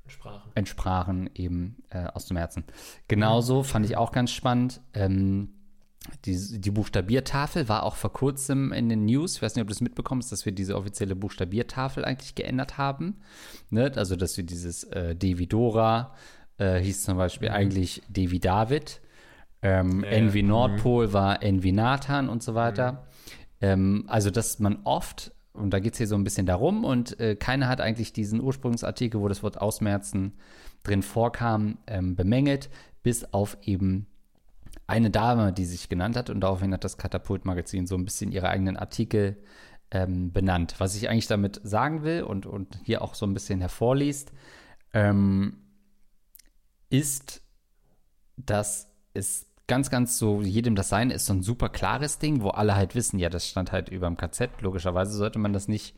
Sprachen. entsprachen, eben äh, auszumerzen. Genauso fand ich auch ganz spannend. Ähm, die, die Buchstabiertafel war auch vor kurzem in den News. Ich weiß nicht, ob du es mitbekommst, dass wir diese offizielle Buchstabiertafel eigentlich geändert haben. Ne? Also, dass wir dieses äh, Devi Dora äh, hieß zum Beispiel eigentlich Devi David. Ähm, Ja, ja. Nordpol war N wie Nathan und so weiter. Ähm, also, dass man oft, und da geht es hier so ein bisschen darum, und äh, keiner hat eigentlich diesen Ursprungsartikel, wo das Wort Ausmerzen drin vorkam, ähm, bemängelt, bis auf eben eine Dame, die sich genannt hat, und daraufhin hat das Katapult-Magazin so ein bisschen ihre eigenen Artikel ähm, benannt. Was ich eigentlich damit sagen will und, und hier auch so ein bisschen hervorliest, ähm, ist, dass es ganz, ganz so, jedem das Sein ist so ein super klares Ding, wo alle halt wissen, ja, das stand halt über dem KZ. Logischerweise sollte man das nicht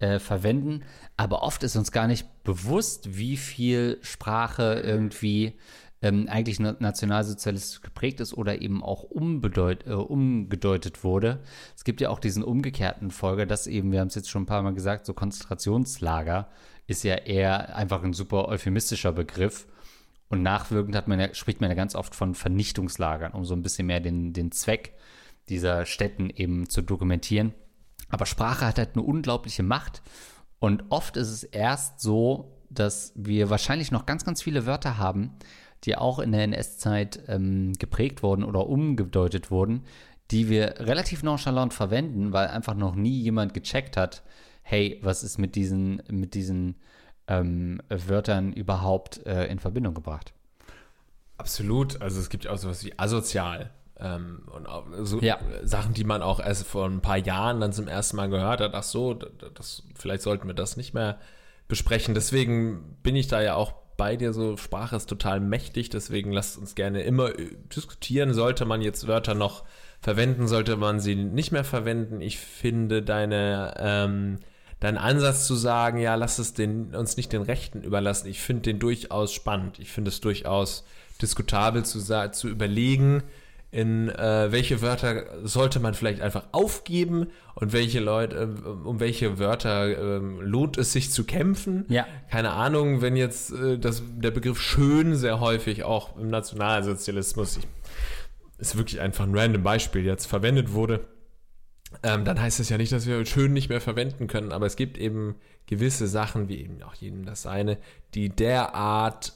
äh, verwenden. Aber oft ist uns gar nicht bewusst, wie viel Sprache irgendwie ähm, eigentlich na nationalsozialistisch geprägt ist oder eben auch umbedeut äh, umgedeutet wurde. Es gibt ja auch diesen umgekehrten Folger, dass eben, wir haben es jetzt schon ein paar Mal gesagt, so Konzentrationslager ist ja eher einfach ein super euphemistischer Begriff. Und nachwirkend hat man ja, spricht man ja ganz oft von Vernichtungslagern, um so ein bisschen mehr den, den Zweck dieser Städten eben zu dokumentieren. Aber Sprache hat halt eine unglaubliche Macht. Und oft ist es erst so dass wir wahrscheinlich noch ganz, ganz viele Wörter haben, die auch in der NS-Zeit ähm, geprägt wurden oder umgedeutet wurden, die wir relativ nonchalant verwenden, weil einfach noch nie jemand gecheckt hat, hey, was ist mit diesen, mit diesen ähm, Wörtern überhaupt äh, in Verbindung gebracht? Absolut. Also es gibt ja auch sowas wie asozial. Ähm, und auch so Ja. Sachen, die man auch erst vor ein paar Jahren dann zum ersten Mal gehört hat. Ach so, das, vielleicht sollten wir das nicht mehr besprechen. Deswegen bin ich da ja auch bei dir so. Sprache ist total mächtig. Deswegen lasst uns gerne immer äh, diskutieren. Sollte man jetzt Wörter noch verwenden, sollte man sie nicht mehr verwenden. Ich finde deine ähm, dein Ansatz zu sagen, ja, lass es den, uns nicht den Rechten überlassen, ich finde den durchaus spannend. Ich finde es durchaus diskutabel zu, zu überlegen, in äh, welche Wörter sollte man vielleicht einfach aufgeben und welche Leute, äh, um welche Wörter äh, lohnt es sich zu kämpfen. Ja. Keine Ahnung, wenn jetzt äh, das, der Begriff schön sehr häufig auch im Nationalsozialismus, ich, ist wirklich einfach ein random Beispiel jetzt verwendet wurde, ähm, dann heißt es ja nicht, dass wir schön nicht mehr verwenden können, aber es gibt eben gewisse Sachen, wie eben auch jedem das seine, die derart,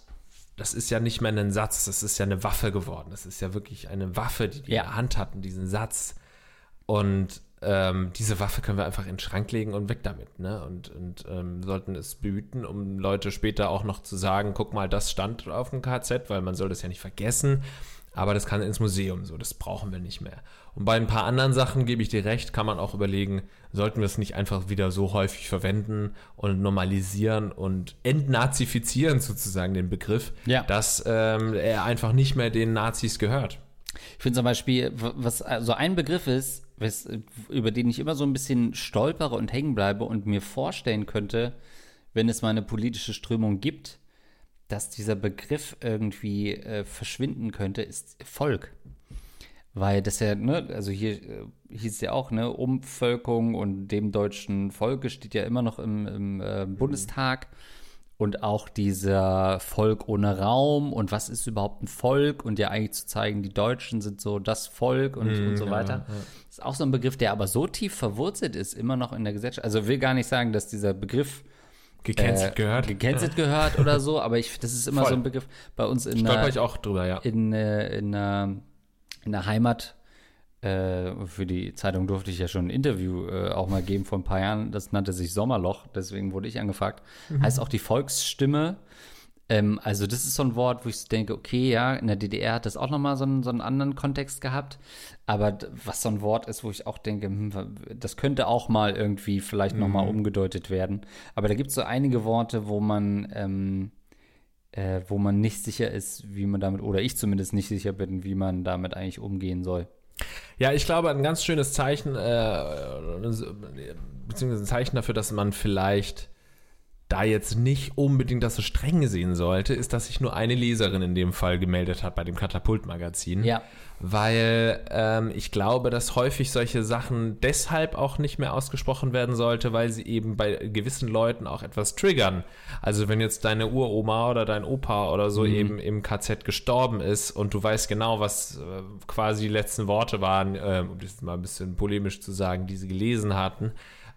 das ist ja nicht mehr ein Satz, das ist ja eine Waffe geworden. Das ist ja wirklich eine Waffe, die wir Ja. in der Hand hatten, diesen Satz. Und ähm, diese Waffe können wir einfach in den Schrank legen und weg damit. Ne? Und, und ähm, sollten es behüten, um Leute später auch noch zu sagen, guck mal, das stand auf dem KZ, weil man soll das ja nicht vergessen. Aber das kann ins Museum so, das brauchen wir nicht mehr. Und bei ein paar anderen Sachen gebe ich dir recht, kann man auch überlegen, sollten wir es nicht einfach wieder so häufig verwenden und normalisieren und entnazifizieren sozusagen den Begriff, Ja. dass ähm, er einfach nicht mehr den Nazis gehört. Ich finde zum Beispiel, was so also ein Begriff ist, was, über den ich immer so ein bisschen stolpere und hängen bleibe und mir vorstellen könnte, wenn es mal eine politische Strömung gibt, dass dieser Begriff irgendwie äh, verschwinden könnte, ist Volk. Weil das ja, ne, also hier äh, hieß es ja auch, ne, Umvölkerung und dem deutschen Volke steht ja immer noch im, im äh, Bundestag. Und auch dieser Volk ohne Raum und was ist überhaupt ein Volk und ja eigentlich zu zeigen, die Deutschen sind so das Volk und, und so weiter. Ist auch so ein Begriff, der aber so tief verwurzelt ist, immer noch in der Gesellschaft. Also will gar nicht sagen, dass dieser Begriff Gecancelt äh, gehört. gecancelt gehört oder so, aber ich, das ist immer Voll. so ein Begriff bei uns in Stolper der, ich auch drüber, ja. in, äh, in, der, in der Heimat. Äh, für die Zeitung durfte ich ja schon ein Interview äh, auch mal geben vor ein paar Jahren. Das nannte sich Sommerloch, deswegen wurde ich angefragt. Heißt auch die Volksstimme. Ähm, also das ist so ein Wort, wo ich denke, okay, ja, in der DDR hat das auch nochmal so einen, so einen anderen Kontext gehabt. Aber was so ein Wort ist, wo ich auch denke, hm, das könnte auch mal irgendwie vielleicht nochmal umgedeutet werden. Aber da gibt es so einige Worte, wo man ähm, äh, wo man nicht sicher ist, wie man damit, oder ich zumindest nicht sicher bin, wie man damit eigentlich umgehen soll. Ja, ich glaube, ein ganz schönes Zeichen, äh, beziehungsweise ein Zeichen dafür, dass man vielleicht da jetzt nicht unbedingt das so streng sehen sollte, ist, dass sich nur eine Leserin in dem Fall gemeldet hat bei dem Katapult-Magazin. Ja. Weil ähm, ich glaube, dass häufig solche Sachen deshalb auch nicht mehr ausgesprochen werden sollte, weil sie eben bei gewissen Leuten auch etwas triggern. Also wenn jetzt deine Uroma oder dein Opa oder so eben im KZ gestorben ist und du weißt genau, was äh, quasi die letzten Worte waren, ähm, um das mal ein bisschen polemisch zu sagen, die sie gelesen hatten,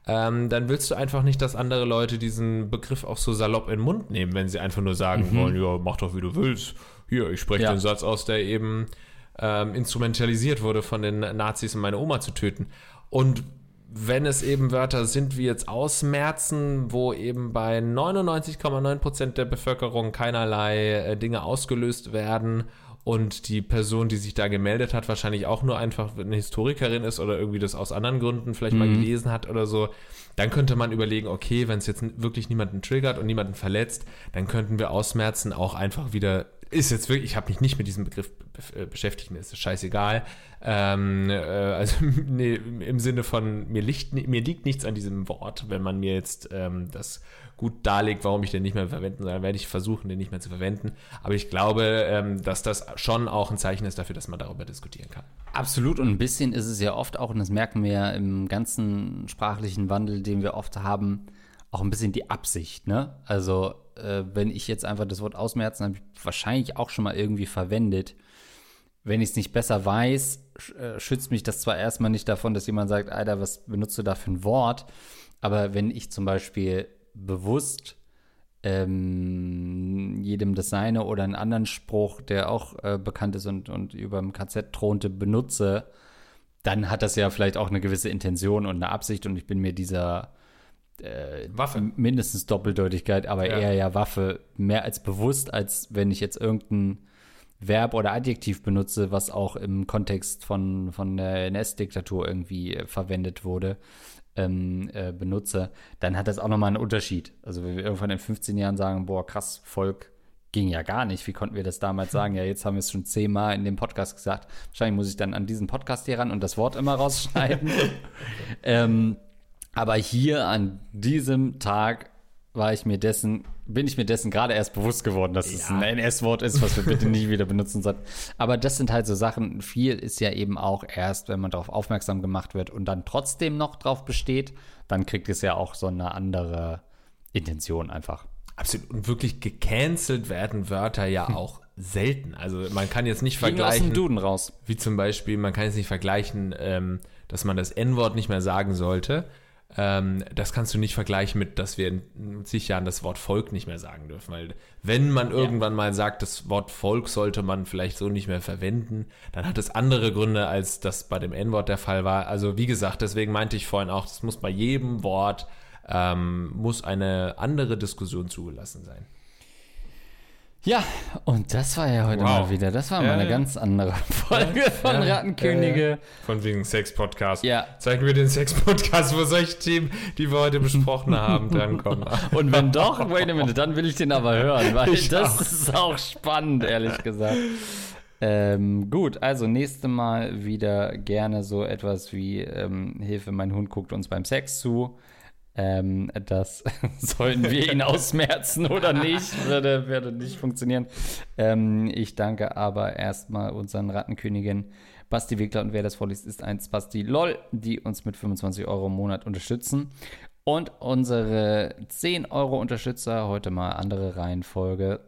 ähm, dann willst du einfach nicht, dass andere Leute diesen Begriff auch so salopp in den Mund nehmen, wenn sie einfach nur sagen wollen, ja, mach doch, wie du willst. Hier, ich spreche Ja. den Satz aus, der eben ähm, instrumentalisiert wurde von den Nazis, um meine Oma zu töten. Und wenn es eben Wörter sind wie jetzt ausmerzen, wo eben bei 99,9% der Bevölkerung keinerlei äh, Dinge ausgelöst werden und die Person, die sich da gemeldet hat, wahrscheinlich auch nur einfach eine Historikerin ist oder irgendwie das aus anderen Gründen vielleicht mal gelesen hat oder so, dann könnte man überlegen, okay, wenn es jetzt wirklich niemanden triggert und niemanden verletzt, dann könnten wir ausmerzen auch einfach wieder ist jetzt wirklich, ich habe mich nicht mit diesem Begriff be- äh, beschäftigt, mir ist das scheißegal. Ähm, äh, also nee, im Sinne von, mir liegt, mir liegt nichts an diesem Wort. Wenn man mir jetzt ähm, das gut darlegt, warum ich den nicht mehr verwenden soll, werde ich versuchen, den nicht mehr zu verwenden. Aber ich glaube, ähm, dass das schon auch ein Zeichen ist dafür, dass man darüber diskutieren kann. Absolut und ein bisschen ist es ja oft auch, und das merken wir ja im ganzen sprachlichen Wandel, den wir oft haben, auch ein bisschen die Absicht, ne? Also, äh, wenn ich jetzt einfach das Wort ausmerzen, habe ich wahrscheinlich auch schon mal irgendwie verwendet. Wenn ich es nicht besser weiß, äh, schützt mich das zwar erstmal nicht davon, dass jemand sagt, Alter, was benutzt du da für ein Wort? Aber wenn ich zum Beispiel bewusst ähm, jedem das Seine oder einen anderen Spruch, der auch äh, bekannt ist und, und über dem KZ thronte, benutze, dann hat das ja vielleicht auch eine gewisse Intention und eine Absicht und ich bin mir dieser äh, Waffe. mindestens Doppeldeutigkeit, aber Ja. eher ja Waffe mehr als bewusst, als wenn ich jetzt irgendein Verb oder Adjektiv benutze, was auch im Kontext von, von der NS-Diktatur irgendwie äh, verwendet wurde, ähm, äh, benutze, dann hat das auch nochmal einen Unterschied. Also wenn wir irgendwann in 15 Jahren sagen, boah, krass, Volk ging ja gar nicht. Wie konnten wir das damals sagen? Ja, jetzt haben wir es schon zehnmal in dem Podcast gesagt. Wahrscheinlich muss ich dann an diesen Podcast hier ran und das Wort immer rausschneiden. ähm, aber hier an diesem Tag war ich mir dessen, bin ich mir dessen gerade erst bewusst geworden, dass es Ja. ein NS-Wort ist, was wir bitte nicht wieder benutzen sollten. Aber das sind halt so Sachen, viel ist ja eben auch erst, wenn man darauf aufmerksam gemacht wird und dann trotzdem noch drauf besteht, dann kriegt es ja auch so eine andere Intention einfach. Absolut. Und wirklich gecancelt werden Wörter ja auch selten. Also man kann jetzt nicht Ging aus dem vergleichen, Duden raus. wie zum Beispiel, man kann jetzt nicht vergleichen, ähm, dass man das N-Wort nicht mehr sagen sollte. Ähm, das kannst du nicht vergleichen mit, dass wir in zig Jahren das Wort Volk nicht mehr sagen dürfen. Weil wenn man irgendwann mal sagt, das Wort Volk sollte man vielleicht so nicht mehr verwenden, dann hat es andere Gründe, als das bei dem N-Wort der Fall war. Also wie gesagt, deswegen meinte ich vorhin auch, das muss bei jedem Wort ähm, muss eine andere Diskussion zugelassen sein. Ja, und das war ja heute Wow. mal wieder. Das war Ja, mal eine ja. ganz andere Folge von Ja, Rattenkönige. Von wegen Sex-Podcast. Ja. Zeigen wir den Sex-Podcast, wo solche Themen, die wir heute besprochen haben, drankommen. Und wenn doch, wait a minute, dann will ich den aber hören, weil Ich das auch. ist auch spannend, ehrlich gesagt. Ähm, gut, also nächste Mal wieder gerne so etwas wie ähm, Hilfe, mein Hund guckt uns beim Sex zu. Ähm, das sollen wir ihn ausmerzen oder nicht, würde, würde nicht funktionieren. Ähm, ich danke aber erstmal unseren Rattenkönigin Basti Wickler und wer das vorliest, ist ein Basti LOL, die uns mit 25 Euro im Monat unterstützen. Und unsere 10 Euro Unterstützer, heute mal andere Reihenfolge.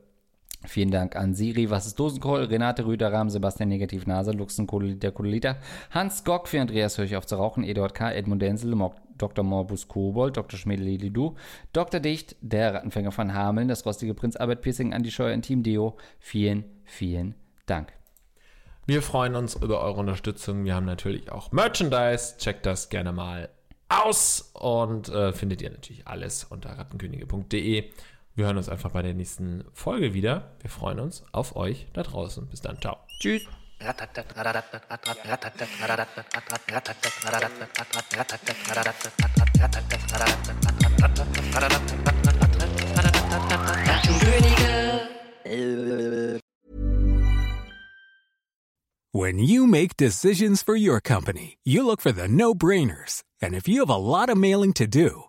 Vielen Dank an Siri, was ist Dosenkohl, Renate Rüder, Rahm, Sebastian Negativ Nase, Luxen, Kohleliter, Kohleliter, Hans Gock, für Andreas Höch auf zu rauchen, Eduard K., Edmund Denzel, Mo- Dr. Morbus Kobold, Dr. Schmedeli-Lidu, Dr. Dicht, der Rattenfänger von Hameln, das rostige Prinz Albert Piercing, Andi Scheuer Team Deo. Vielen, vielen Dank. Wir freuen uns über eure Unterstützung. Wir haben natürlich auch Merchandise. Checkt das gerne mal aus und äh, findet ihr natürlich alles unter rattenkönige.de. Wir hören uns einfach bei der nächsten Folge wieder. Wir freuen uns auf euch da draußen. Bis dann. Ciao. Tschüss. When you make decisions for your company, you look for the no brainers. And if you have a lot of mailing to do,